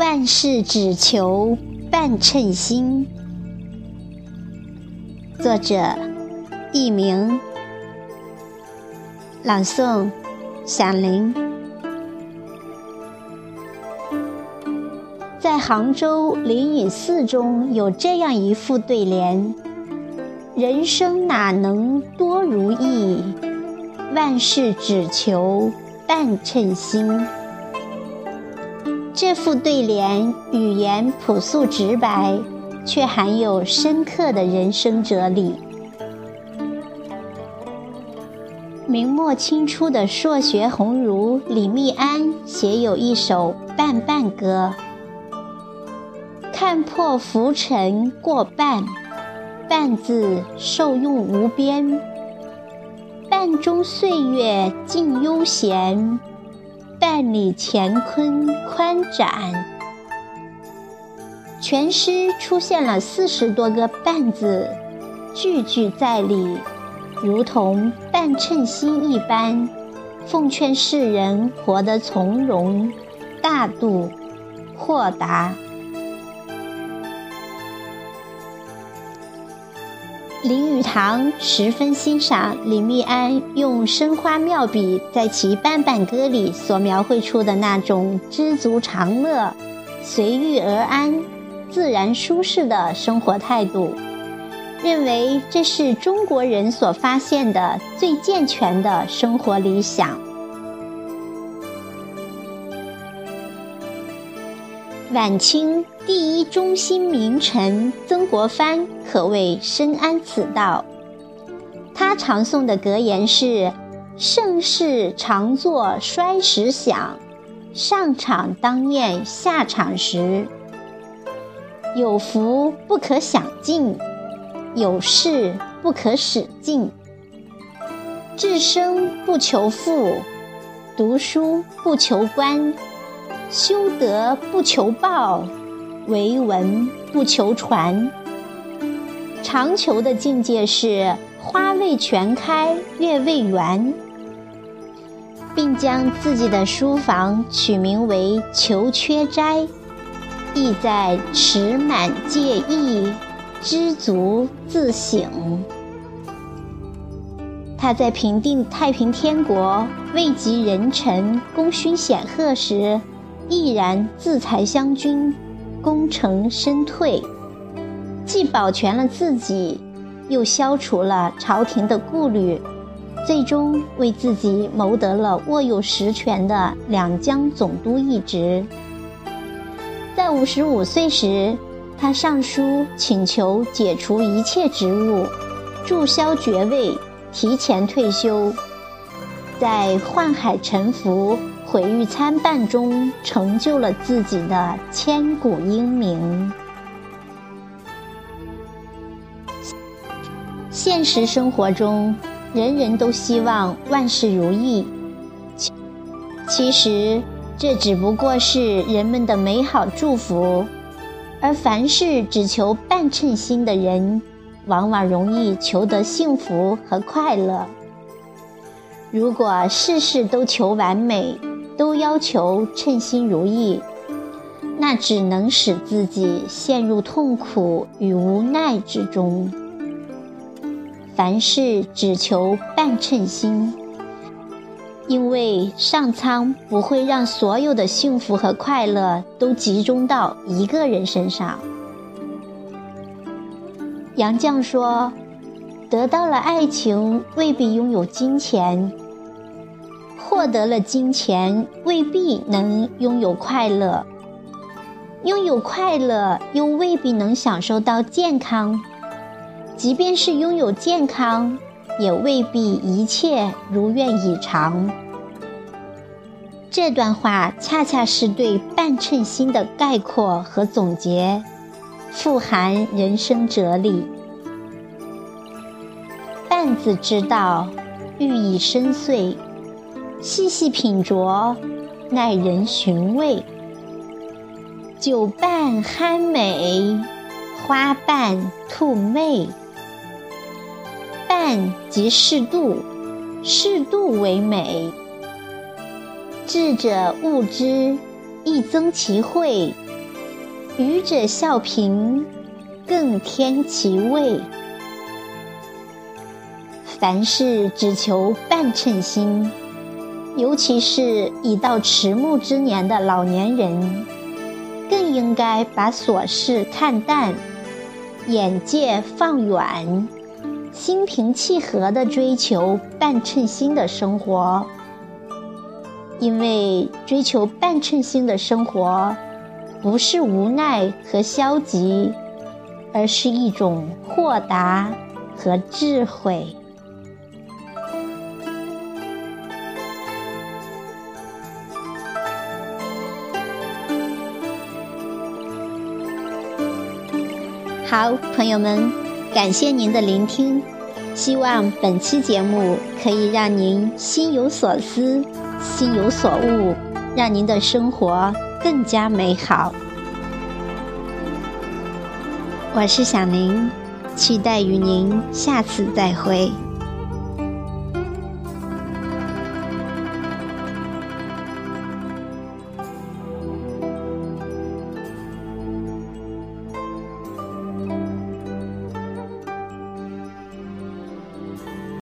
万事只求半称心。作者：佚名。朗诵：响铃。在杭州灵隐寺中有这样一副对联：“人生哪能多如意，万事只求半称心。”这副对联语言朴素直白，却含有深刻的人生哲理。明末清初的硕学鸿儒李密庵写有一首《半半歌》：“看破浮尘过半，半字受用无边。半中岁月尽悠闲。”半里乾坤宽展，全诗出现了四十多个“半”字，句句在理，如同半称心一般，奉劝世人活得从容、大度、豁达。林语堂十分欣赏李密庵用生花妙笔在其《半半歌》里所描绘出的那种知足常乐、随遇而安、自然舒适的生活态度，认为这是中国人所发现的最健全的生活理想。晚清。第一中心名臣曾国藩可谓深谙此道。他常诵的格言是：“盛世常作衰时想，上场当念下场时。有福不可享尽，有势不可使尽。至生不求富，读书不求官，修德不求报。”为文不求传，长求的境界是花未全开月未圆，并将自己的书房取名为“求缺斋”，意在持满戒意，知足自省。他在平定太平天国、位极人臣、功勋显赫时，毅然自裁湘军。功成身退，既保全了自己，又消除了朝廷的顾虑，最终为自己谋得了握有实权的两江总督一职。在五十五岁时，他上书请求解除一切职务，注销爵位，提前退休，在宦海沉浮。毁誉参半中，成就了自己的千古英名。现实生活中，人人都希望万事如意，其实这只不过是人们的美好祝福。而凡事只求半称心的人，往往容易求得幸福和快乐。如果事事都求完美，都要求称心如意，那只能使自己陷入痛苦与无奈之中。凡事只求半称心，因为上苍不会让所有的幸福和快乐都集中到一个人身上。杨绛说：“得到了爱情，未必拥有金钱。”获得了金钱，未必能拥有快乐；拥有快乐，又未必能享受到健康。即便是拥有健康，也未必一切如愿以偿。这段话恰恰是对半称心的概括和总结，富含人生哲理。半字之道，寓意深邃。细细品酌，耐人寻味。酒半酣美，花半吐媚。半即适度，适度为美。智者悟之，亦增其慧；愚者笑贫，更添其味。凡事只求半称心，尤其是已到迟暮之年的老年人，更应该把琐事看淡，眼界放远，心平气和地追求半称心的生活。因为追求半称心的生活，不是无奈和消极，而是一种豁达和智慧。好，朋友们，感谢您的聆听。希望本期节目可以让您心有所思，心有所悟，让您的生活更加美好。我是小林，期待与您下次再会。